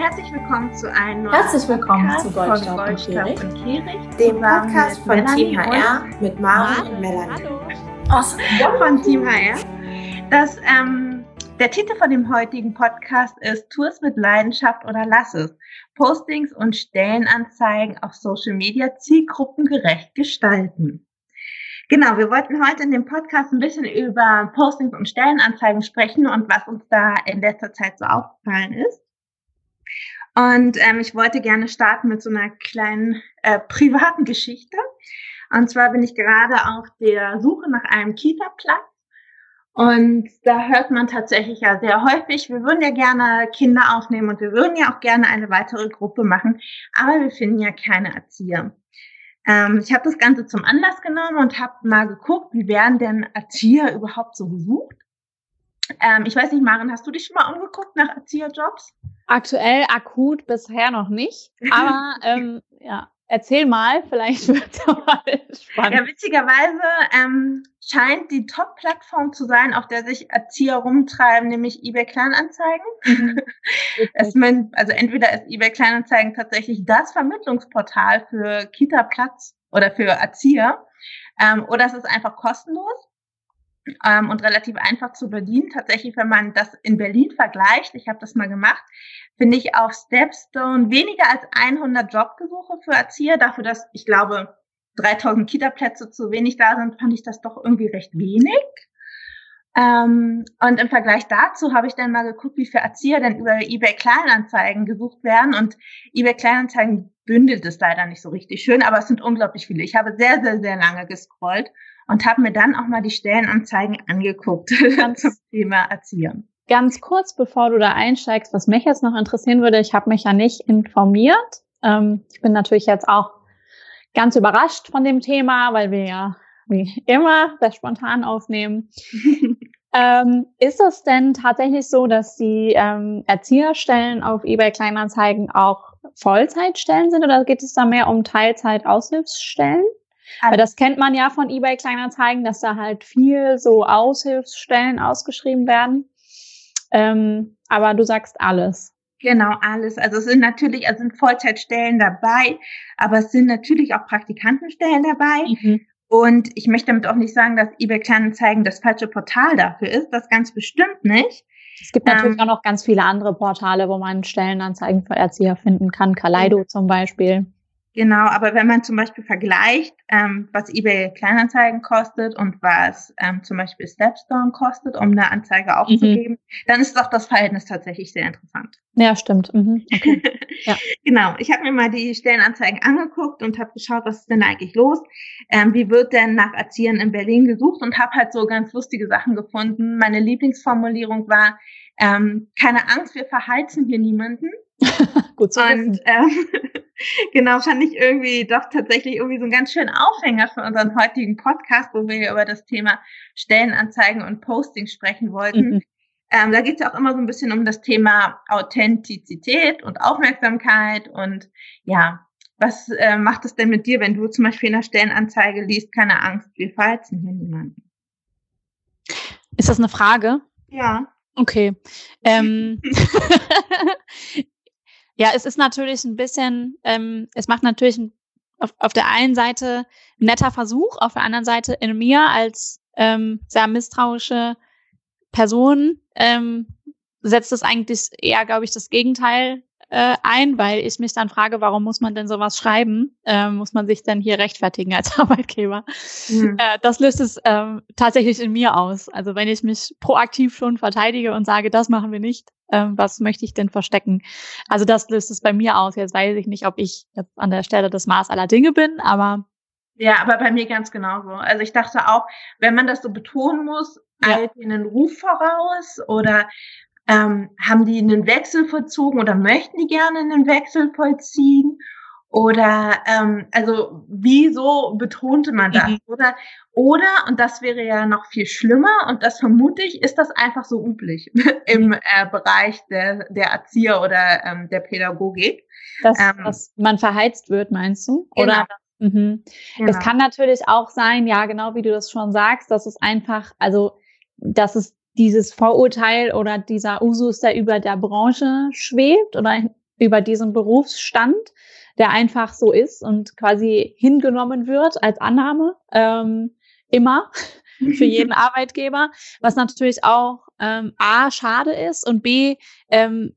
Herzlich willkommen zu einem neuen Herzlich willkommen Podcast zu Goldstaub, von Goldstaub und Kehricht. dem Podcast von Melanie Team HR mit Maren und Melanie. Hallo. Awesome. und von Team HR. Das, ähm, der Titel von dem heutigen Podcast ist Tu es mit Leidenschaft oder lass es. Postings und Stellenanzeigen auf Social Media zielgruppengerecht gestalten. Genau, wir wollten heute in dem Podcast ein bisschen über Postings und Stellenanzeigen sprechen und was uns da in letzter Zeit so aufgefallen ist. Und ähm, ich wollte gerne starten mit so einer kleinen äh, privaten Geschichte. Und zwar bin ich gerade auf der Suche nach einem Kita-Platz. Und da hört man tatsächlich ja sehr häufig, wir würden ja gerne Kinder aufnehmen und wir würden ja auch gerne eine weitere Gruppe machen, aber wir finden ja keine Erzieher. Ähm, ich habe das Ganze zum Anlass genommen und habe mal geguckt, wie werden denn Erzieher überhaupt so gesucht. Ähm, ich weiß nicht, Maren, hast du dich schon mal umgeguckt nach Erzieherjobs? Aktuell akut bisher noch nicht, aber ähm, ja, erzähl mal, vielleicht wird es mal spannend. Ja, witzigerweise ähm, scheint die Top-Plattform zu sein, auf der sich Erzieher rumtreiben, nämlich eBay Kleinanzeigen. Mhm. Es, mein- also entweder ist eBay Kleinanzeigen tatsächlich das Vermittlungsportal für Kita-Platz oder für Erzieher, ähm, oder es ist einfach kostenlos ähm, und relativ einfach zu bedienen. Tatsächlich, wenn man das in Berlin vergleicht, ich habe das mal gemacht, finde ich auf Stepstone weniger als 100 Jobgesuche für Erzieher. Dafür, dass ich glaube 3000 Kita-Plätze zu wenig da sind, fand ich das doch irgendwie recht wenig. Ähm, und im Vergleich dazu habe ich dann mal geguckt, wie viele Erzieher denn über eBay Kleinanzeigen gesucht werden. Und eBay Kleinanzeigen bündelt es leider nicht so richtig schön, aber es sind unglaublich viele. Ich habe sehr, sehr, sehr lange gescrollt und habe mir dann auch mal die Stellenanzeigen angeguckt zum Thema Erzieher. Ganz kurz, bevor du da einsteigst, was mich jetzt noch interessieren würde, ich habe mich ja nicht informiert. Ähm, ich bin natürlich jetzt auch ganz überrascht von dem Thema, weil wir ja wie immer das spontan aufnehmen. Ähm, ist es denn tatsächlich so, dass die ähm, Erzieherstellen auf eBay Kleinanzeigen auch Vollzeitstellen sind oder geht es da mehr um Teilzeit-Aushilfsstellen? Weil das kennt man ja von eBay Kleinanzeigen, dass da halt viel so Aushilfsstellen ausgeschrieben werden. Ähm, aber du sagst alles. Genau, alles. Also es sind natürlich, also sind Vollzeitstellen dabei, aber es sind natürlich auch Praktikantenstellen dabei. Und ich möchte damit auch nicht sagen, dass eBay Kleinanzeigen das falsche Portal dafür ist. Das ganz bestimmt nicht. Es gibt natürlich Ähm, auch noch ganz viele andere Portale, wo man Stellenanzeigen für Erzieher finden kann. Kaleido zum Beispiel. Genau, aber wenn man zum Beispiel vergleicht, ähm, was eBay Kleinanzeigen kostet und was ähm, zum Beispiel Stepstone kostet, um eine Anzeige aufzugeben, dann ist doch das Verhältnis tatsächlich sehr interessant. Ja, stimmt. Mhm. Okay. Ja. Genau, ich habe mir mal die Stellenanzeigen angeguckt und habe geschaut, was ist denn eigentlich los? Ähm, wie wird denn nach Erziehern in Berlin gesucht und habe halt so ganz lustige Sachen gefunden. Meine Lieblingsformulierung war, ähm, keine Angst, wir verheizen hier niemanden. Gut zu wissen. Und ähm, genau, fand ich irgendwie doch tatsächlich irgendwie so einen ganz schönen Aufhänger für unseren heutigen Podcast, wo wir über das Thema Stellenanzeigen und Posting sprechen wollten. Mhm. Ähm, da geht es ja auch immer so ein bisschen um das Thema Authentizität und Aufmerksamkeit und ja, was äh, macht es denn mit dir, wenn du zum Beispiel in einer Stellenanzeige liest, keine Angst, wir verheizen hier niemanden? Ist das eine Frage? Ja. Okay. Ähm, ja, es ist natürlich ein bisschen, ähm, es macht natürlich ein, auf, auf der einen Seite ein netter Versuch, auf der anderen Seite in mir als ähm, sehr misstrauische Person ähm, setzt es eigentlich eher, glaube ich, das Gegenteil äh, ein, weil ich mich dann frage, warum muss man denn sowas schreiben? Ähm, muss man sich denn hier rechtfertigen als Arbeitgeber? Hm. Äh, das löst es ähm, tatsächlich in mir aus. Also wenn ich mich proaktiv schon verteidige und sage, das machen wir nicht, ähm, was möchte ich denn verstecken? Also das löst es bei mir aus. Jetzt weiß ich nicht, ob ich jetzt an der Stelle das Maß aller Dinge bin, aber Ja, aber bei mir ganz genauso. Also ich dachte auch, wenn man das so betonen muss, Ja. eilt ihnen einen Ruf voraus oder ähm, haben die einen Wechsel vollzogen oder möchten die gerne einen Wechsel vollziehen? Oder ähm, also wieso betonte man das? Mhm. Oder oder und das wäre ja noch viel schlimmer und das vermute ich, ist das einfach so üblich im äh, Bereich der, der Erzieher oder ähm, der Pädagogik. dass, Ähm, dass man verheizt wird, meinst du? Genau. Oder mhm. Genau. Es kann natürlich auch sein, ja, genau wie du das schon sagst, dass es einfach, also, dass es dieses Vorurteil oder dieser Usus, der über der Branche schwebt oder über diesen Berufsstand, der einfach so ist und quasi hingenommen wird als Annahme, ähm, immer für jeden Arbeitgeber, was natürlich auch ähm, A, schade ist und B, ähm,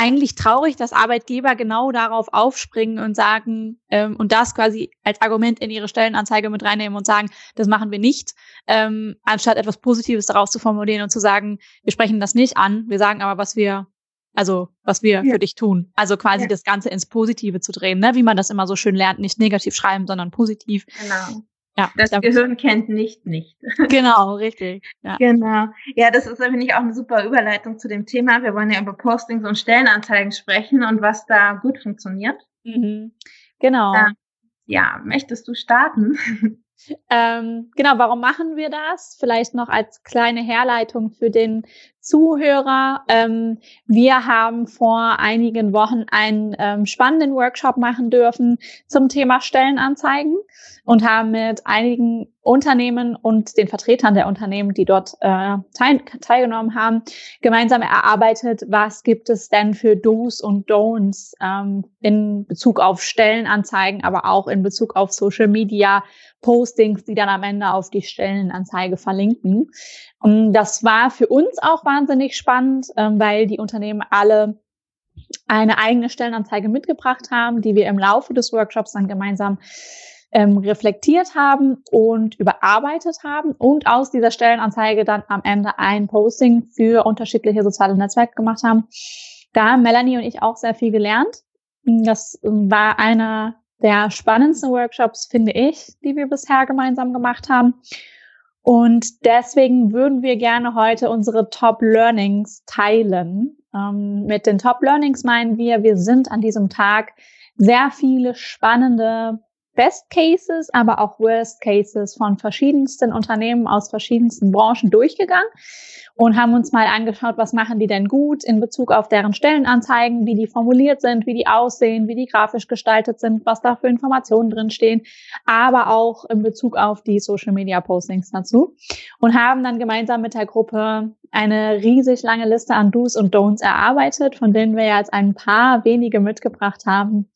eigentlich traurig, dass Arbeitgeber genau darauf aufspringen und sagen ähm, und das quasi als Argument in ihre Stellenanzeige mit reinnehmen und sagen, das machen wir nicht, ähm, anstatt etwas Positives daraus zu formulieren und zu sagen, wir sprechen das nicht an, wir sagen aber, was wir also was wir ja. für dich tun. Also quasi ja. das Ganze ins Positive zu drehen, ne? wie man das immer so schön lernt, nicht negativ schreiben, sondern positiv. Genau. Ja, das Gehirn kennt nicht nicht. Genau, richtig. Ja. Genau. Ja, das ist, finde ich, auch eine super Überleitung zu dem Thema. Wir wollen ja über Postings und Stellenanzeigen sprechen und was da gut funktioniert. Mhm. Genau. Äh, ja, möchtest du starten? Ähm, genau, warum machen wir das? Vielleicht noch als kleine Herleitung für den Zuhörer. Ähm, wir haben vor einigen Wochen einen ähm, spannenden Workshop machen dürfen zum Thema Stellenanzeigen und haben mit einigen Unternehmen und den Vertretern der Unternehmen, die dort äh, teil teilgenommen haben, gemeinsam erarbeitet, was gibt es denn für Do's und Don'ts ähm, in Bezug auf Stellenanzeigen, aber auch in Bezug auf Social Media Postings, die dann am Ende auf die Stellenanzeige verlinken. Und das war für uns auch wahnsinnig spannend, ähm, weil die Unternehmen alle eine eigene Stellenanzeige mitgebracht haben, die wir im Laufe des Workshops dann gemeinsam ähm, reflektiert haben und überarbeitet haben und aus dieser Stellenanzeige dann am Ende ein Posting für unterschiedliche soziale Netzwerke gemacht haben. Da haben Melanie und ich auch sehr viel gelernt. Das war einer der spannendsten Workshops, finde ich, die wir bisher gemeinsam gemacht haben. Und deswegen würden wir gerne heute unsere Top Learnings teilen. Ähm, mit den Top Learnings meinen wir, wir sind an diesem Tag sehr viele spannende Best Cases, aber auch Worst Cases von verschiedensten Unternehmen aus verschiedensten Branchen durchgegangen und haben uns mal angeschaut, was machen die denn gut in Bezug auf deren Stellenanzeigen, wie die formuliert sind, wie die aussehen, wie die grafisch gestaltet sind, was da für Informationen drinstehen, aber auch in Bezug auf die Social Media Postings dazu und haben dann gemeinsam mit der Gruppe eine riesig lange Liste an Do's und Don'ts erarbeitet, von denen wir jetzt ein paar wenige mitgebracht haben,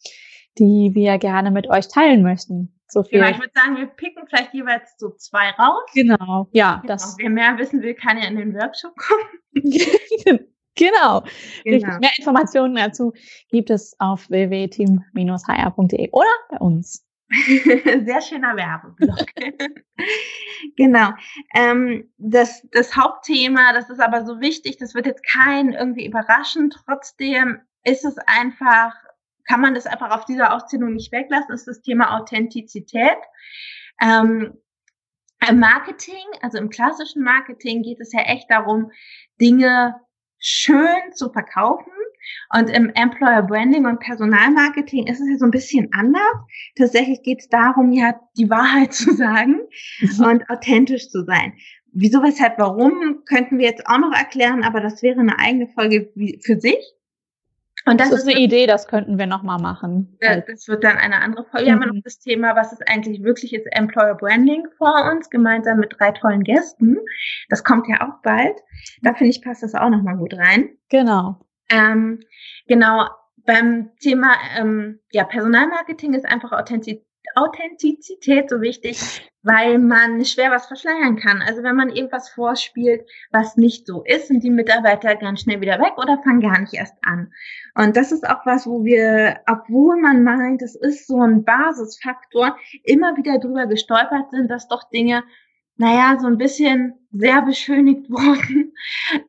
die wir gerne mit euch teilen möchten. So viel. Genau, ich würde sagen, wir picken vielleicht jeweils so zwei raus. Genau, ja. Genau. Das Wer mehr wissen will, kann ja in den Workshop kommen. genau. genau. Mehr Informationen dazu gibt es auf www.team-hr.de oder bei uns. Sehr schöner Werbeblock. genau. Ähm, das, das Hauptthema, das ist aber so wichtig, das wird jetzt kein irgendwie überraschen. Trotzdem ist es einfach kann man das einfach auf dieser Auszählung nicht weglassen, ist das Thema Authentizität. Ähm, Im Marketing, also im klassischen Marketing geht es ja echt darum, Dinge schön zu verkaufen. Und im Employer Branding und Personalmarketing ist es ja so ein bisschen anders. Tatsächlich geht es darum, ja, die Wahrheit zu sagen mhm. und authentisch zu sein. Wieso, weshalb, warum, könnten wir jetzt auch noch erklären, aber das wäre eine eigene Folge für sich. Und das, das ist eine Idee, das könnten wir nochmal machen. Das wird dann eine andere Folge. Wir mhm. haben noch das Thema, was ist eigentlich wirklich ist Employer Branding vor uns, gemeinsam mit drei tollen Gästen. Das kommt ja auch bald. Da finde ich, passt das auch nochmal gut rein. Genau. Ähm, genau. Beim Thema ähm, ja, Personalmarketing ist einfach Authentizität Authentizität so wichtig, weil man schwer was verschleiern kann. Also wenn man irgendwas vorspielt, was nicht so ist, sind die Mitarbeiter ganz schnell wieder weg oder fangen gar nicht erst an. Und das ist auch was, wo wir, obwohl man meint, es ist so ein Basisfaktor, immer wieder drüber gestolpert sind, dass doch Dinge naja, so ein bisschen sehr beschönigt wurden.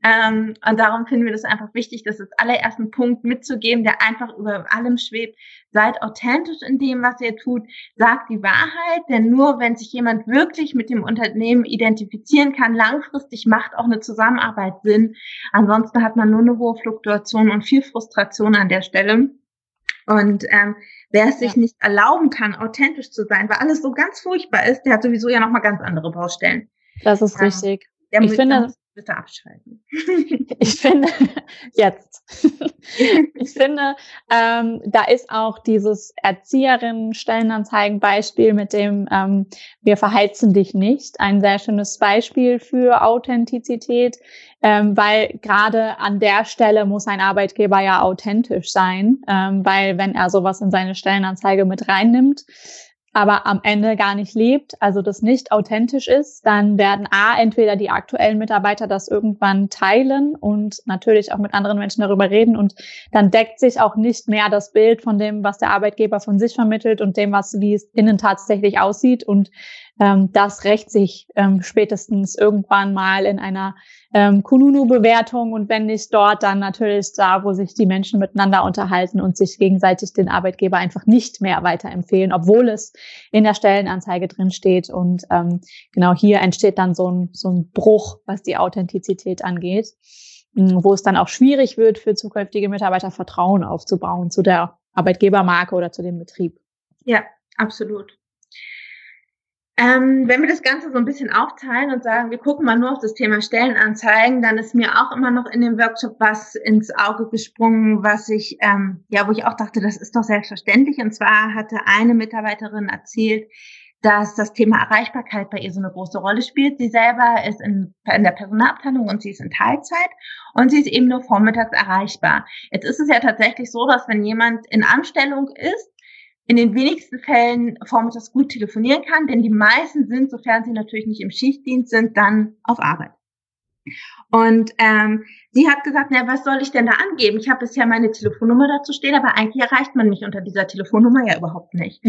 Ähm, und darum finden wir das einfach wichtig, das als allerersten Punkt mitzugeben, der einfach über allem schwebt. Seid authentisch in dem, was ihr tut. Sagt die Wahrheit, denn nur wenn sich jemand wirklich mit dem Unternehmen identifizieren kann, langfristig macht auch eine Zusammenarbeit Sinn. Ansonsten hat man nur eine hohe Fluktuation und viel Frustration an der Stelle. Und ähm, wer es sich ja. nicht erlauben kann, authentisch zu sein, weil alles so ganz furchtbar ist, der hat sowieso ja nochmal ganz andere Baustellen. Das ist richtig. ich finde, Bitte abschalten. Ich finde, jetzt. Ich finde, ähm, da ist auch dieses Erzieherinnen-Stellenanzeigen-Beispiel mit dem ähm, Wir verheizen dich nicht ein sehr schönes Beispiel für Authentizität, ähm, weil gerade an der Stelle muss ein Arbeitgeber ja authentisch sein, ähm, weil wenn er sowas in seine Stellenanzeige mit reinnimmt, aber am Ende gar nicht lebt, also das nicht authentisch ist, dann werden A, entweder die aktuellen Mitarbeiter das irgendwann teilen und natürlich auch mit anderen Menschen darüber reden und dann deckt sich auch nicht mehr das Bild von dem, was der Arbeitgeber von sich vermittelt und dem, was wie es innen tatsächlich aussieht und ähm, das rächt sich ähm, spätestens irgendwann mal in einer ähm, Kununu-Bewertung und wenn nicht dort, dann natürlich da, wo sich die Menschen miteinander unterhalten und sich gegenseitig den Arbeitgeber einfach nicht mehr weiterempfehlen, obwohl es in der Stellenanzeige drin steht. Und ähm, genau hier entsteht dann so ein, so ein Bruch, was die Authentizität angeht, wo es dann auch schwierig wird für zukünftige Mitarbeiter Vertrauen aufzubauen zu der Arbeitgebermarke oder zu dem Betrieb. Ja, absolut. Ähm, wenn wir das Ganze so ein bisschen aufteilen und sagen, wir gucken mal nur auf das Thema Stellenanzeigen, dann ist mir auch immer noch in dem Workshop was ins Auge gesprungen, was ich, ähm, ja, wo ich auch dachte, das ist doch selbstverständlich. Und zwar hatte eine Mitarbeiterin erzählt, dass das Thema Erreichbarkeit bei ihr so eine große Rolle spielt. Sie selber ist in, in der Personalabteilung und sie ist in Teilzeit und sie ist eben nur vormittags erreichbar. Jetzt ist es ja tatsächlich so, dass wenn jemand in Anstellung ist, in den wenigsten Fällen vormittags gut telefonieren kann, denn die meisten sind, sofern sie natürlich nicht im Schichtdienst sind, dann auf Arbeit. Und ähm, sie hat gesagt, na, was soll ich denn da angeben? Ich habe bisher meine Telefonnummer dazu stehen, aber eigentlich erreicht man mich unter dieser Telefonnummer ja überhaupt nicht.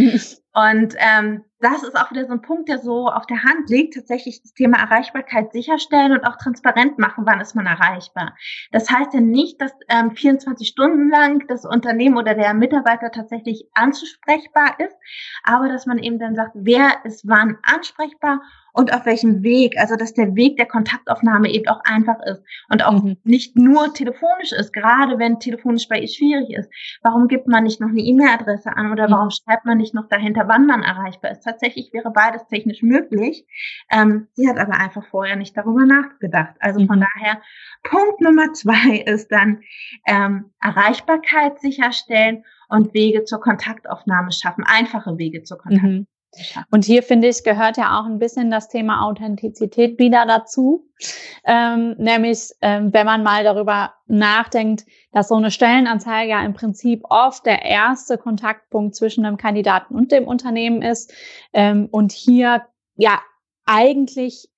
Und ähm, das ist auch wieder so ein Punkt, der so auf der Hand liegt, tatsächlich das Thema Erreichbarkeit sicherstellen und auch transparent machen, wann ist man erreichbar. Das heißt ja nicht, dass ähm, 24 Stunden lang das Unternehmen oder der Mitarbeiter tatsächlich ansprechbar ist, aber dass man eben dann sagt, wer ist wann ansprechbar und auf welchem Weg. Also dass der Weg der Kontaktaufnahme eben auch einfach ist und auch mhm. nicht nur telefonisch ist, gerade wenn telefonisch bei ihr schwierig ist. Warum gibt man nicht noch eine E-Mail-Adresse an oder mhm. warum schreibt man nicht noch dahinter, wann man erreichbar ist? Tatsächlich wäre beides technisch möglich. Ähm, sie hat aber einfach vorher nicht darüber nachgedacht. Also mhm. von daher, Punkt Nummer zwei ist dann ähm, Erreichbarkeit sicherstellen und Wege zur Kontaktaufnahme schaffen, einfache Wege zur Kontaktaufnahme. Mhm. Und hier finde ich, gehört ja auch ein bisschen das Thema Authentizität wieder dazu. Ähm, nämlich, ähm, wenn man mal darüber nachdenkt, dass so eine Stellenanzeige ja im Prinzip oft der erste Kontaktpunkt zwischen dem Kandidaten und dem Unternehmen ist. Ähm, und hier ja eigentlich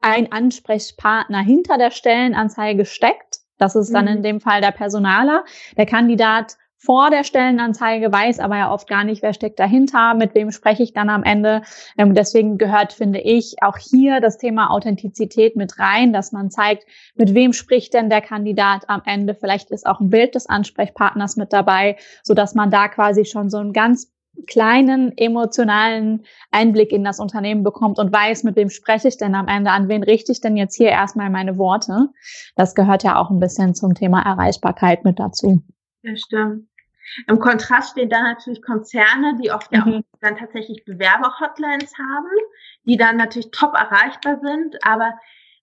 ein Ansprechpartner hinter der Stellenanzeige steckt. Das ist dann mhm. in dem Fall der Personaler. Der Kandidat vor der Stellenanzeige, weiß aber ja oft gar nicht, wer steckt dahinter, mit wem spreche ich dann am Ende. Ähm, deswegen gehört, finde ich, auch hier das Thema Authentizität mit rein, dass man zeigt, mit wem spricht denn der Kandidat am Ende. Vielleicht ist auch ein Bild des Ansprechpartners mit dabei, so dass man da quasi schon so einen ganz kleinen emotionalen Einblick in das Unternehmen bekommt und weiß, mit wem spreche ich denn am Ende, an wen richte ich denn jetzt hier erstmal meine Worte. Das gehört ja auch ein bisschen zum Thema Erreichbarkeit mit dazu. Ja, stimmt. Im Kontrast stehen dann natürlich Konzerne, die oft mhm. ja auch dann tatsächlich Bewerber-Hotlines haben, die dann natürlich top erreichbar sind. Aber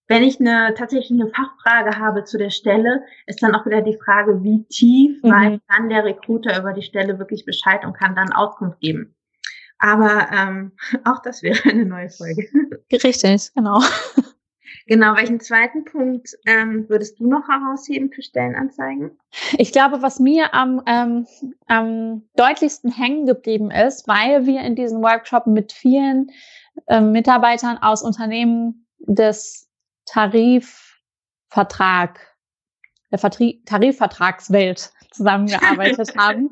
wenn ich eine tatsächlich eine Fachfrage habe zu der Stelle, ist dann auch wieder die Frage, wie tief mhm. weiß dann der Recruiter über die Stelle wirklich Bescheid und kann dann Auskunft geben. Aber ähm, auch das wäre eine neue Folge. Richtig, genau. Genau, welchen zweiten Punkt ähm, würdest du noch herausheben für Stellenanzeigen? Ich glaube, was mir am, ähm, am deutlichsten hängen geblieben ist, weil wir in diesem Workshop mit vielen ähm, Mitarbeitern aus Unternehmen des Tarifvertrag, der Vertrie Tarifvertragswelt zusammengearbeitet haben.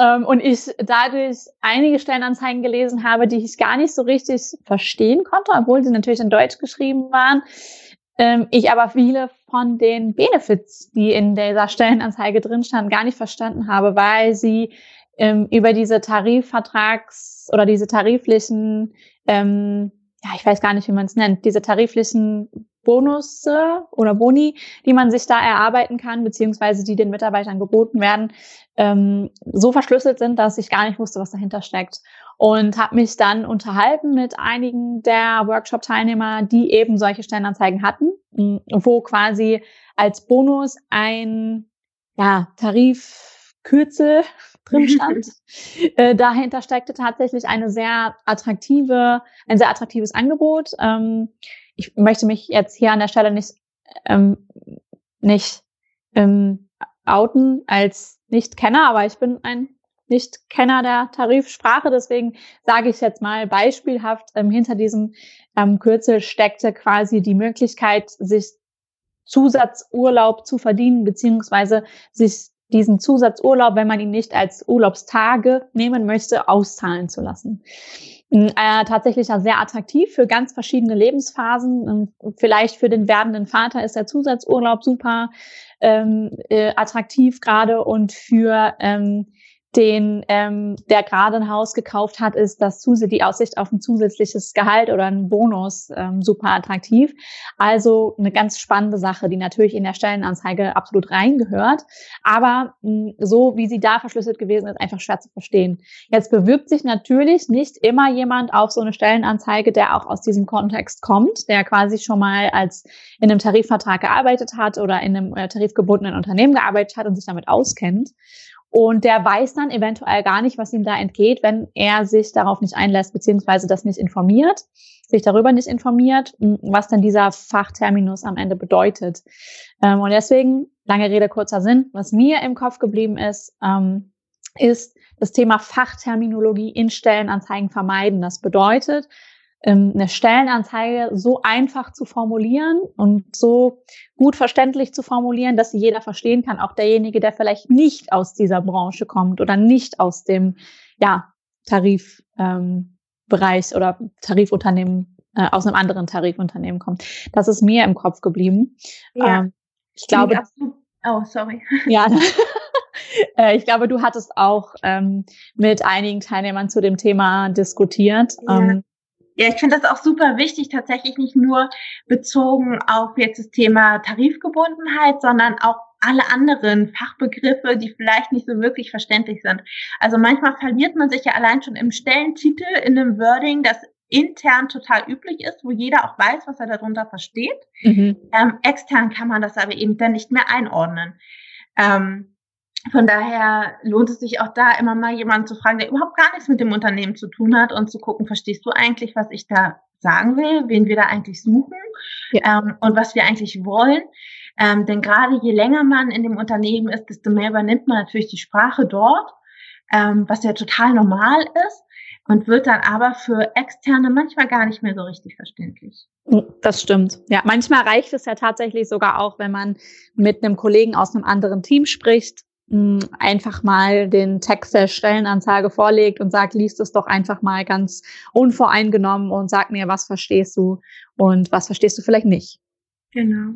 Ähm, und ich dadurch einige Stellenanzeigen gelesen habe, die ich gar nicht so richtig verstehen konnte, obwohl sie natürlich in Deutsch geschrieben waren. Ähm, ich aber viele von den Benefits, die in dieser Stellenanzeige drin standen, gar nicht verstanden habe, weil sie ähm, über diese Tarifvertrags- oder diese tariflichen, ähm, ja, ich weiß gar nicht, wie man es nennt, diese tariflichen Bonus oder Boni, die man sich da erarbeiten kann, beziehungsweise die den Mitarbeitern geboten werden, ähm, so verschlüsselt sind, dass ich gar nicht wusste, was dahinter steckt. Und habe mich dann unterhalten mit einigen der Workshop-Teilnehmer, die eben solche Stellenanzeigen hatten, wo quasi als Bonus ein ja, Tarifkürzel drin stand. äh, dahinter steckte tatsächlich eine sehr attraktive, ein sehr attraktives Angebot. Ähm, ich möchte mich jetzt hier an der Stelle nicht, ähm, nicht ähm, outen als Nicht-Kenner, aber ich bin ein Nicht-Kenner der Tarifsprache, deswegen sage ich jetzt mal beispielhaft, ähm, hinter diesem ähm, Kürzel steckte quasi die Möglichkeit, sich Zusatzurlaub zu verdienen, beziehungsweise sich diesen Zusatzurlaub, wenn man ihn nicht als Urlaubstage nehmen möchte, auszahlen zu lassen. Äh, tatsächlich sehr attraktiv für ganz verschiedene Lebensphasen. Und vielleicht für den werdenden Vater ist der Zusatzurlaub super ähm, äh, attraktiv gerade und für ähm, den ähm, der gerade ein Haus gekauft hat, ist das die Aussicht auf ein zusätzliches Gehalt oder einen Bonus ähm, super attraktiv. Also eine ganz spannende Sache, die natürlich in der Stellenanzeige absolut reingehört, aber mh, so wie sie da verschlüsselt gewesen ist, einfach schwer zu verstehen. Jetzt bewirbt sich natürlich nicht immer jemand auf so eine Stellenanzeige, der auch aus diesem Kontext kommt, der quasi schon mal als in einem Tarifvertrag gearbeitet hat oder in einem äh, tarifgebundenen Unternehmen gearbeitet hat und sich damit auskennt. Und der weiß dann eventuell gar nicht, was ihm da entgeht, wenn er sich darauf nicht einlässt, beziehungsweise das nicht informiert, sich darüber nicht informiert, was denn dieser Fachterminus am Ende bedeutet. Ähm, und deswegen, lange Rede, kurzer Sinn, was mir im Kopf geblieben ist, ähm, ist das Thema Fachterminologie in Stellenanzeigen vermeiden. Das bedeutet, eine Stellenanzeige so einfach zu formulieren und so gut verständlich zu formulieren, dass sie jeder verstehen kann, auch derjenige, der vielleicht nicht aus dieser Branche kommt oder nicht aus dem ja, Tarifbereich ähm, oder Tarifunternehmen äh, aus einem anderen Tarifunternehmen kommt. Das ist mir im Kopf geblieben. Ja. Ähm, ich glaube. Oh, sorry. Ja. Äh, ich glaube, du hattest auch ähm, mit einigen Teilnehmern zu dem Thema diskutiert. Ja. Ähm, ja, ich finde das auch super wichtig, tatsächlich nicht nur bezogen auf jetzt das Thema Tarifgebundenheit, sondern auch alle anderen Fachbegriffe, die vielleicht nicht so wirklich verständlich sind. Also manchmal verliert man sich ja allein schon im Stellentitel in einem Wording, das intern total üblich ist, wo jeder auch weiß, was er darunter versteht. Mhm. Ähm, extern kann man das aber eben dann nicht mehr einordnen. Ähm, von daher lohnt es sich auch da immer mal jemanden zu fragen, der überhaupt gar nichts mit dem Unternehmen zu tun hat und zu gucken, verstehst du eigentlich, was ich da sagen will, wen wir da eigentlich suchen ja. ähm, und was wir eigentlich wollen. Ähm, denn gerade je länger man in dem Unternehmen ist, desto mehr übernimmt man natürlich die Sprache dort, ähm, was ja total normal ist und wird dann aber für Externe manchmal gar nicht mehr so richtig verständlich. Das stimmt. Ja, manchmal reicht es ja tatsächlich sogar auch, wenn man mit einem Kollegen aus einem anderen Team spricht einfach mal den Text der Stellenanzeige vorlegt und sagt, liest es doch einfach mal ganz unvoreingenommen und sag mir, was verstehst du und was verstehst du vielleicht nicht. Genau.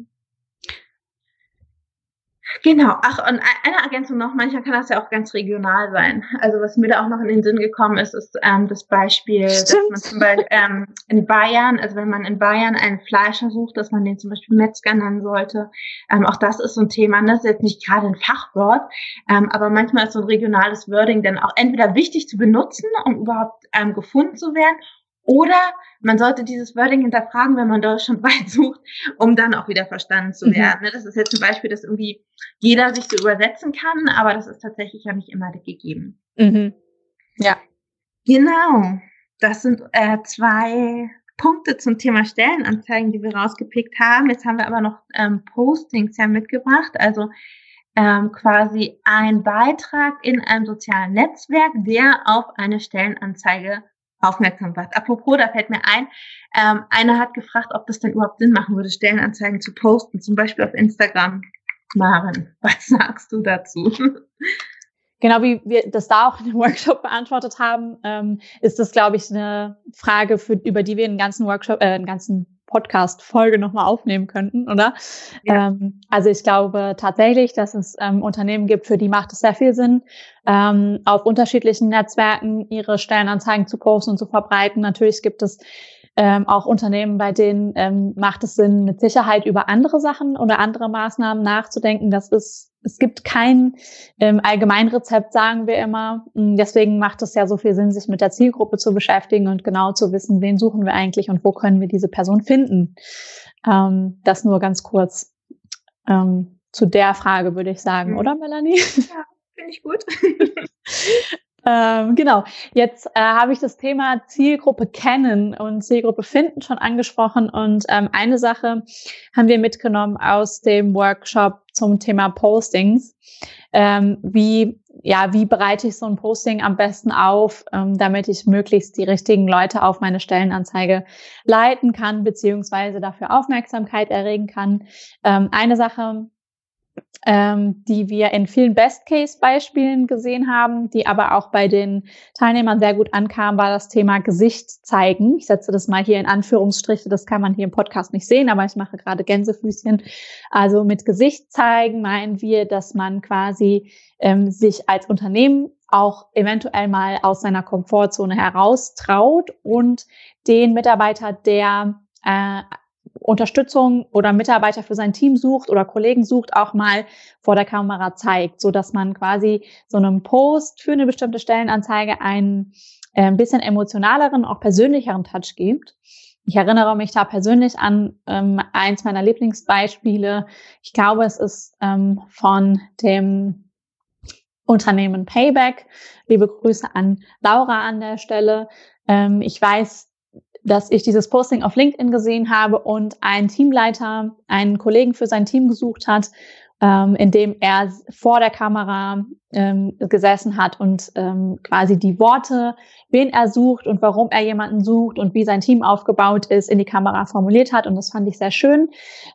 Genau, ach, und eine Ergänzung noch, manchmal kann das ja auch ganz regional sein. Also was mir da auch noch in den Sinn gekommen ist, ist ähm, das Beispiel, Stimmt. dass man zum Beispiel ähm, in Bayern, also wenn man in Bayern einen Fleischer sucht, dass man den zum Beispiel Metzger nennen sollte. Ähm, auch das ist so ein Thema, ne? das ist jetzt nicht gerade ein Fachwort, ähm, aber manchmal ist so ein regionales Wording dann auch entweder wichtig zu benutzen, um überhaupt ähm, gefunden zu werden, oder man sollte dieses Wording hinterfragen, wenn man deutschlandweit sucht, um dann auch wieder verstanden zu mhm. werden. Mhm. Das ist jetzt zum Beispiel, dass irgendwie jeder sich so übersetzen kann, aber das ist tatsächlich ja nicht immer gegeben. Mhm. Ja. Genau. Das sind äh, zwei Punkte zum Thema Stellenanzeigen, die wir rausgepickt haben. Jetzt haben wir aber noch ähm, Postings ja mitgebracht, also ähm, quasi ein Beitrag in einem sozialen Netzwerk, der auf eine Stellenanzeige aufmerksam wird. Apropos, da fällt mir ein, ähm, einer hat gefragt, ob das denn überhaupt Sinn machen würde, Stellenanzeigen zu posten, zum Beispiel auf Instagram. Maren, was sagst du dazu? Genau wie wir das da auch in dem Workshop beantwortet haben, ähm, ist das, glaube ich, eine Frage, für, über die wir einen ganzen Workshop, äh, einen ganzen Podcast-Folge nochmal aufnehmen könnten, oder? Ja. Ähm, also ich glaube tatsächlich, dass es ähm, Unternehmen gibt, für die macht es sehr viel Sinn, ähm, auf unterschiedlichen Netzwerken ihre Stellenanzeigen zu posten und zu verbreiten. Natürlich gibt es ähm, auch Unternehmen, bei denen ähm, macht es Sinn, mit Sicherheit über andere Sachen oder andere Maßnahmen nachzudenken. Das ist, es gibt kein ähm, Allgemeinrezept, sagen wir immer. Mm, deswegen macht es ja so viel Sinn, sich mit der Zielgruppe zu beschäftigen und genau zu wissen, wen suchen wir eigentlich und wo können wir diese Person finden. Ähm, das nur ganz kurz ähm, zu der Frage, würde ich sagen, mhm. oder Melanie? Ja, finde ich gut. Ähm, genau. Jetzt äh, habe ich das Thema Zielgruppe kennen und Zielgruppe finden schon angesprochen. Und ähm, eine Sache haben wir mitgenommen aus dem Workshop zum Thema Postings. Ähm, wie, ja, wie bereite ich so ein Posting am besten auf, ähm, damit ich möglichst die richtigen Leute auf meine Stellenanzeige leiten kann, beziehungsweise dafür Aufmerksamkeit erregen kann. Ähm, eine Sache, ähm, die wir in vielen Best-Case-Beispielen gesehen haben, die aber auch bei den Teilnehmern sehr gut ankamen, war das Thema Gesicht zeigen. Ich setze das mal hier in Anführungsstriche, das kann man hier im Podcast nicht sehen, aber ich mache gerade Gänsefüßchen. Also mit Gesicht zeigen meinen wir, dass man quasi ähm, sich als Unternehmen auch eventuell mal aus seiner Komfortzone heraustraut und den Mitarbeiter, der äh, Unterstützung oder Mitarbeiter für sein Team sucht oder Kollegen sucht, auch mal vor der Kamera zeigt, so dass man quasi so einem Post für eine bestimmte Stellenanzeige einen äh, ein bisschen emotionaleren, auch persönlicheren Touch gibt. Ich erinnere mich da persönlich an ähm, eins meiner Lieblingsbeispiele. Ich glaube, es ist ähm, von dem Unternehmen Payback. Liebe Grüße an Laura an der Stelle. Ähm, ich weiß, dass ich dieses Posting auf LinkedIn gesehen habe und ein Teamleiter einen Kollegen für sein Team gesucht hat, ähm, in dem er vor der Kamera ähm, gesessen hat und ähm, quasi die Worte, wen er sucht und warum er jemanden sucht und wie sein Team aufgebaut ist, in die Kamera formuliert hat. Und das fand ich sehr schön,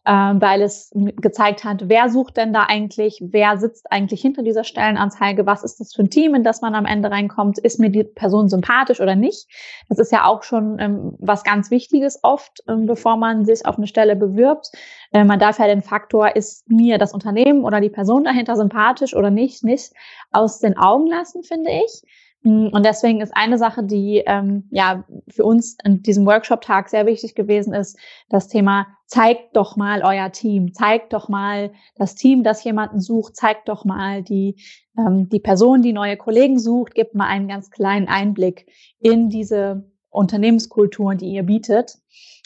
ähm, weil es gezeigt hat, wer sucht denn da eigentlich, wer sitzt eigentlich hinter dieser Stellenanzeige, was ist das für ein Team, in das man am Ende reinkommt, ist mir die Person sympathisch oder nicht. Das ist ja auch schon ähm, was ganz Wichtiges oft, ähm, bevor man sich auf eine Stelle bewirbt. Äh, man darf ja den Faktor, ist mir das Unternehmen oder die Person dahinter sympathisch oder nicht, nicht aus den Augen lassen, finde ich. Mm, und deswegen ist eine Sache, die ähm, ja für uns in diesem Workshop-Tag sehr wichtig gewesen ist, das Thema zeigt doch mal euer Team, zeigt doch mal das Team, das jemanden sucht, zeigt doch mal die ähm, die Person, die neue Kollegen sucht, gibt mal einen ganz kleinen Einblick in diese Unternehmenskultur, die ihr bietet.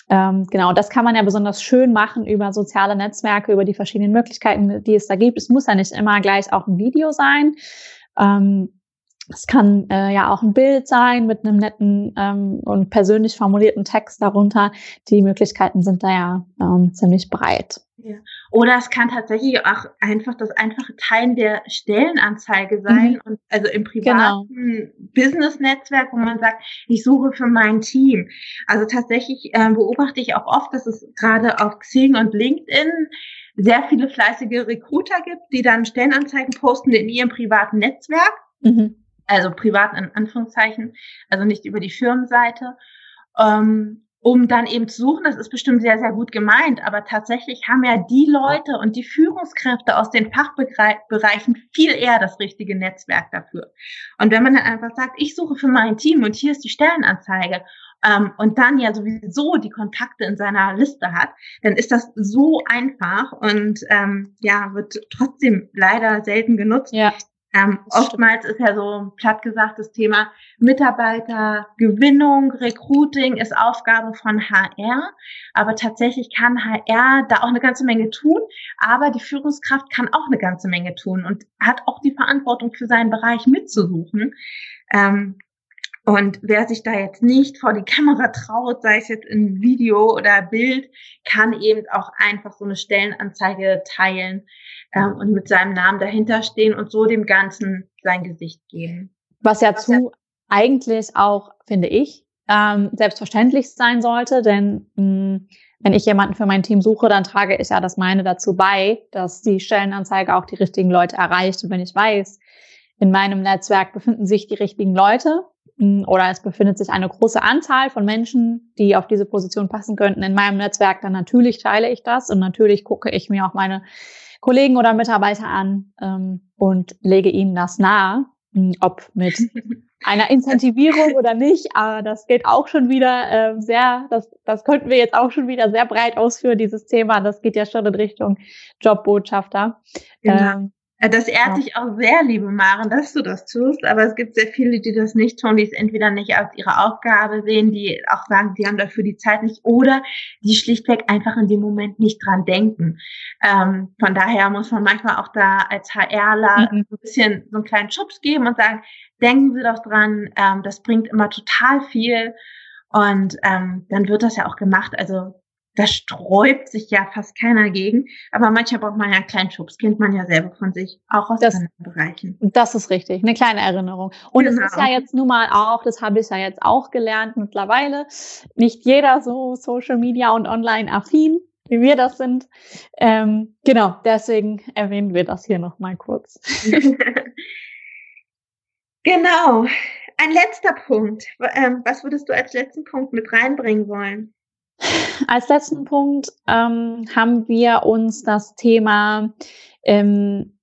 Ähm, genau, das kann man ja besonders schön machen über soziale Netzwerke, über die verschiedenen Möglichkeiten, die es da gibt. Es muss ja nicht immer gleich auch ein Video sein. Ähm, es kann äh, ja auch ein Bild sein mit einem netten ähm, und persönlich formulierten Text darunter. Die Möglichkeiten sind da ja ähm, ziemlich breit. Ja. Oder es kann tatsächlich auch einfach das einfache Teilen der Stellenanzeige sein mhm. und also im privaten genau. Business-Netzwerk, wo man sagt, ich suche für mein Team. Also tatsächlich äh, beobachte ich auch oft, dass es gerade auf Xing und LinkedIn sehr viele fleißige Recruiter gibt, die dann Stellenanzeigen posten in ihrem privaten Netzwerk. Mhm also privat in Anführungszeichen, also nicht über die Firmenseite, ähm, um dann eben zu suchen, das ist bestimmt sehr, sehr gut gemeint, aber tatsächlich haben ja die Leute und die Führungskräfte aus den Fachbereichen viel eher das richtige Netzwerk dafür. Und wenn man dann einfach sagt, ich suche für mein Team und hier ist die Stellenanzeige ähm, und dann ja sowieso die Kontakte in seiner Liste hat, dann ist das so einfach und ähm, ja, wird trotzdem leider selten genutzt. Ja. Ähm, oftmals ist ja so platt gesagt das Thema Mitarbeitergewinnung, Recruiting ist Aufgabe von HR, aber tatsächlich kann HR da auch eine ganze Menge tun, aber die Führungskraft kann auch eine ganze Menge tun und hat auch die Verantwortung für seinen Bereich mitzusuchen. Ähm, und wer sich da jetzt nicht vor die Kamera traut, sei es jetzt in Video oder Bild, kann eben auch einfach so eine Stellenanzeige teilen ähm, und mit seinem Namen dahinter stehen und so dem Ganzen sein Gesicht geben. Was ja Was zu ja eigentlich auch, finde ich, ähm, selbstverständlich sein sollte, denn mh, hm, wenn ich jemanden für mein Team suche, dann trage ich ja das meine dazu bei, dass die Stellenanzeige auch die richtigen Leute erreicht. Und wenn ich weiß, in meinem Netzwerk befinden sich die richtigen Leute, oder es befindet sich eine große Anzahl von Menschen, die auf diese Position passen könnten in meinem Netzwerk, dann natürlich teile ich das und natürlich gucke ich mir auch meine Kollegen oder Mitarbeiter an ähm, und lege ihnen das nahe. hm, ob mit einer Incentivierung oder nicht, aber das geht auch schon wieder äh, sehr, das, das könnten wir jetzt auch schon wieder sehr breit ausführen, dieses Thema. Das geht ja schon in Richtung Jobbotschafter. Genau. Ähm, äh, das ehrt dich auch sehr, liebe Maren, dass du das tust. Aber es gibt sehr viele, die das nicht tun, die es entweder nicht als ihre Aufgabe sehen, die auch sagen, sie haben dafür die Zeit nicht oder die schlichtweg einfach in dem Moment nicht dran denken. Ähm, von daher muss man manchmal auch da als HRler mhm. ein bisschen so einen kleinen Schubs geben und sagen, denken Sie doch dran, ähm, das bringt immer total viel. Und ähm, dann wird das ja auch gemacht. Also da sträubt sich ja fast keiner gegen. Aber manchmal braucht man ja einen kleinen Schubs, kennt man ja selber von sich, auch aus das, anderen Bereichen. Das ist richtig, eine kleine Erinnerung. Und genau. es ist ja jetzt nun mal auch, das habe ich ja jetzt auch gelernt mittlerweile, nicht jeder so Social Media und online affin, wie wir das sind. Ähm, genau, deswegen erwähnen wir das hier nochmal kurz. genau. Ein letzter Punkt. Ähm, was würdest du als letzten Punkt mit reinbringen wollen? Als letzten Punkt ähm, haben wir uns das Thema ähm,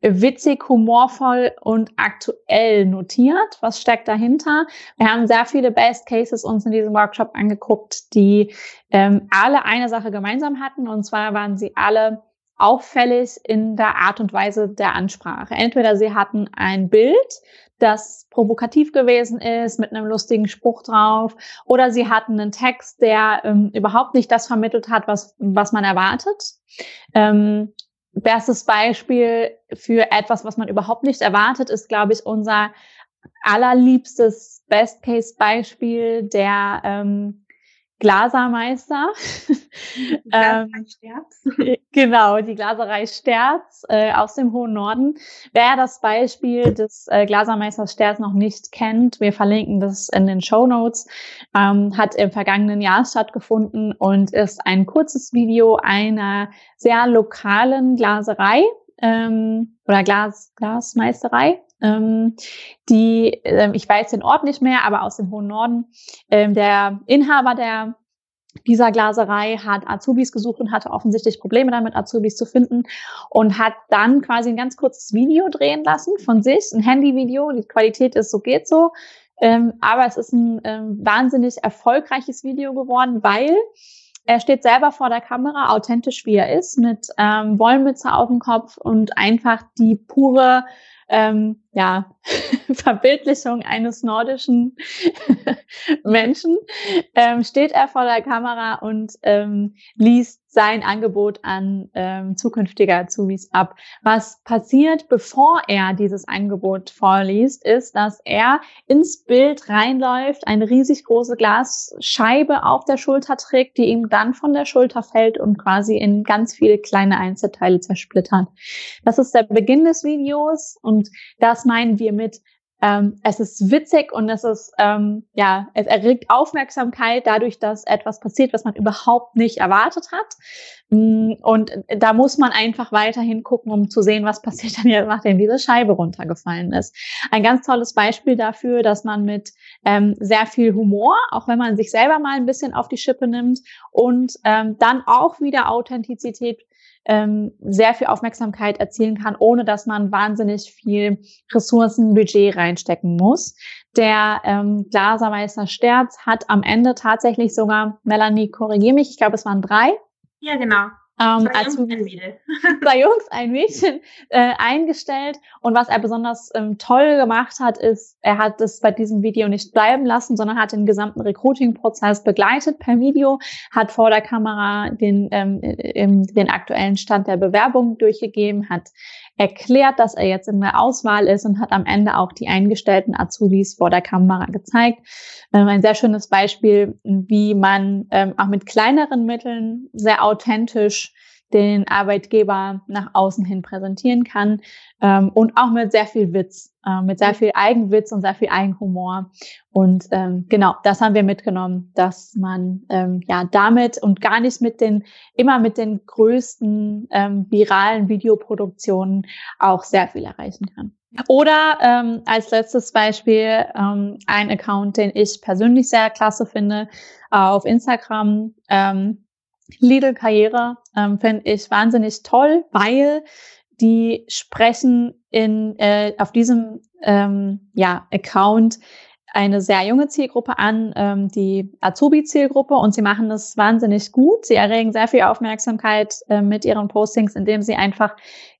witzig, humorvoll und aktuell notiert. Was steckt dahinter? Wir haben sehr viele Best Cases uns in diesem Workshop angeguckt, die ähm, alle eine Sache gemeinsam hatten. Und zwar waren sie alle auffällig in der Art und Weise der Ansprache. Entweder sie hatten ein Bild, das provokativ gewesen ist, mit einem lustigen Spruch drauf, oder sie hatten einen Text, der ähm, überhaupt nicht das vermittelt hat, was, was man erwartet. Ähm, bestes Beispiel für etwas, was man überhaupt nicht erwartet, ist, glaube ich, unser allerliebstes Best-Case-Beispiel der ähm, Glasermeister. ähm, Sterz. genau, die Glaserei Sterz äh, aus dem hohen Norden. Wer das Beispiel des äh, Glasermeisters Sterz noch nicht kennt, wir verlinken das in den Show Notes, ähm, hat im vergangenen Jahr stattgefunden und ist ein kurzes Video einer sehr lokalen Glaserei ähm, oder Glas, Glasmeisterei ähm, die, äh, ich weiß den Ort nicht mehr, aber aus dem hohen Norden. Ähm, der Inhaber der dieser Glaserei hat Azubis gesucht und hatte offensichtlich Probleme damit, Azubis zu finden und hat dann quasi ein ganz kurzes Video drehen lassen von sich, ein Handyvideo. Die Qualität ist so geht so. Ähm, aber es ist ein ähm, wahnsinnig erfolgreiches Video geworden, weil er steht selber vor der Kamera, authentisch wie er ist, mit ähm, Wollmütze auf dem Kopf und einfach die pure ähm, ja, Verbildlichung eines nordischen Menschen, ähm, steht er vor der Kamera und ähm, liest sein Angebot an ähm, zukünftige Azubis ab. Was passiert, bevor er dieses Angebot vorliest, ist, dass er ins Bild reinläuft, eine riesig große Glasscheibe auf der Schulter trägt, die ihm dann von der Schulter fällt und quasi in ganz viele kleine Einzelteile zersplittert. Das ist der Beginn des Videos und das meinen wir mit ähm, es ist witzig und es ist, ähm, ja, es erregt Aufmerksamkeit dadurch, dass etwas passiert, was man überhaupt nicht erwartet hat. Mm, und da muss man einfach weiterhin gucken, um zu sehen, was passiert dann jetzt, nachdem diese Scheibe runtergefallen ist. Ein ganz tolles Beispiel dafür, dass man mit ähm, sehr viel Humor, auch wenn man sich selber mal ein bisschen auf die Schippe nimmt und ähm, dann auch wieder Authentizität ähm, sehr viel Aufmerksamkeit erzielen kann, ohne dass man wahnsinnig viel Ressourcen, Budget reinstecken muss. Der ähm, Glasermeister Sterz hat am Ende tatsächlich sogar, Melanie, korrigier mich, ich glaube, es waren drei. Ja, genau. Ähm, zwei, Jungs, ein Mädel. zwei Jungs, ein Mädchen äh, eingestellt. Und was er besonders ähm, toll gemacht hat, ist, er hat es bei diesem Video nicht bleiben lassen, sondern hat den gesamten Recruiting-Prozess begleitet per Video, hat vor der Kamera den, ähm, im, den aktuellen Stand der Bewerbung durchgegeben, hat erklärt, dass er jetzt in der Auswahl ist und hat am Ende auch die eingestellten Azubis vor der Kamera gezeigt. Ähm, ein sehr schönes Beispiel, wie man ähm, auch mit kleineren Mitteln sehr authentisch den Arbeitgeber nach außen hin präsentieren kann ähm, und auch mit sehr viel Witz, äh, mit sehr viel Eigenwitz und sehr viel Eigenhumor. Und ähm, genau, das haben wir mitgenommen, dass man ähm, ja damit und gar nicht mit den immer mit den größten ähm, viralen Videoproduktionen auch sehr viel erreichen kann. Oder ähm, als letztes Beispiel ähm, ein Account, den ich persönlich sehr klasse finde, auf Instagram. Ähm, Lidl Karriere ähm, finde ich wahnsinnig toll, weil die sprechen in, äh, auf diesem ähm, ja, Account eine sehr junge Zielgruppe an, ähm, die Azubi-Zielgruppe, und sie machen das wahnsinnig gut. Sie erregen sehr viel Aufmerksamkeit äh, mit ihren Postings, indem sie einfach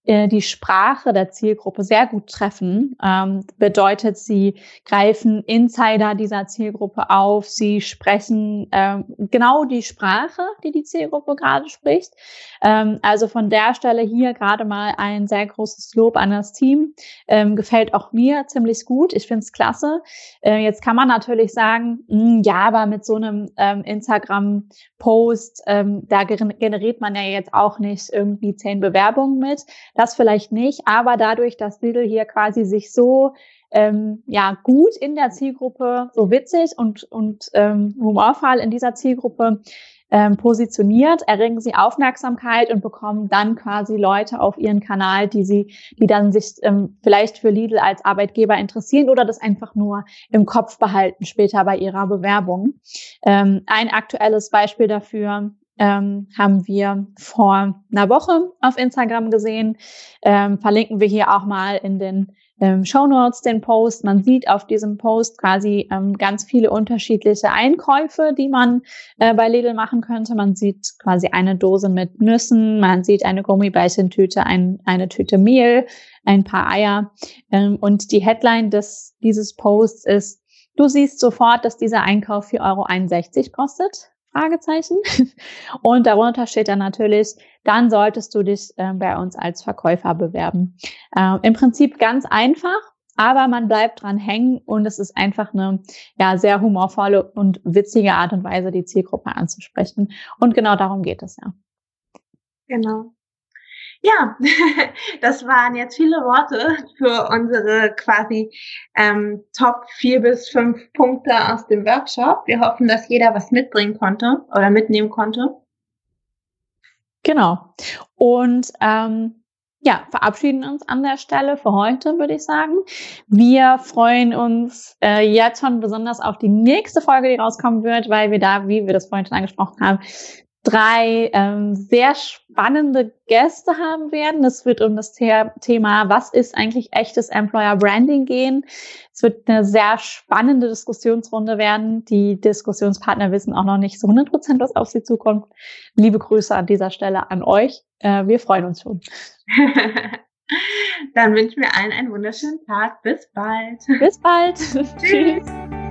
die Sprache der Zielgruppe sehr gut treffen. Ähm, bedeutet, sie greifen Insider dieser Zielgruppe auf, sie sprechen ähm, genau die Sprache, die die Zielgruppe gerade spricht. Ähm, also von der Stelle hier gerade mal ein sehr großes Lob an das Team. Ähm, gefällt auch mir ziemlich gut. Ich finde es klasse. Äh, jetzt kann man natürlich sagen, mh, hm, ja, aber mit so einem ähm, Instagram-Post, ähm, da generiert man ja jetzt auch nicht irgendwie zehn Bewerbungen mit. Das vielleicht nicht, aber dadurch, dass Lidl hier quasi sich so ähm, ja gut in der Zielgruppe, so witzig und und ähm, humorvoll in dieser Zielgruppe ähm, positioniert, erregen sie Aufmerksamkeit und bekommen dann quasi Leute auf ihren Kanal, die sie, die dann sich ähm, vielleicht für Lidl als Arbeitgeber interessieren oder das einfach nur im Kopf behalten später bei ihrer Bewerbung. Ähm, ein aktuelles Beispiel dafür ähm, haben wir vor einer Woche auf Instagram gesehen. Ähm, verlinken wir hier auch mal in den ähm, Show Notes den Post. Man sieht auf diesem Post quasi ähm, ganz viele unterschiedliche Einkäufe, die man äh, bei Lidl machen könnte. Man sieht quasi eine Dose mit Nüssen, man sieht eine Gummibärchentüte, ein, eine Tüte Mehl, ein paar Eier. Ähm, und die Headline des, dieses Posts ist, du siehst sofort, dass dieser Einkauf 4,61 Euro kostet. Fragezeichen. Und darunter steht dann natürlich, dann solltest du dich äh, bei uns als Verkäufer bewerben. Äh, Im Prinzip ganz einfach, aber man bleibt dran hängen und es ist einfach eine ja, sehr humorvolle und witzige Art und Weise, die Zielgruppe anzusprechen. Und genau darum geht es ja. Genau. Ja, das waren jetzt viele Worte für unsere quasi ähm, Top vier bis fünf Punkte aus dem Workshop. Wir hoffen, dass jeder was mitbringen konnte oder mitnehmen konnte. Genau. Und ähm, ja, verabschieden uns an der Stelle für heute, würde ich sagen. Wir freuen uns äh, jetzt schon besonders auf die nächste Folge, die rauskommen wird, weil wir da, wie wir das vorhin schon angesprochen haben, drei ähm, sehr spannende Gäste haben werden. Es wird um das The Thema, was ist eigentlich echtes Employer Branding gehen. Es wird eine sehr spannende Diskussionsrunde werden. Die Diskussionspartner wissen auch noch nicht so 100 Prozent, was auf sie zukommt. Liebe Grüße an dieser Stelle an euch. Äh, wir freuen uns schon. Dann wünschen wir allen einen wunderschönen Tag. Bis bald. Bis bald. Tschüss.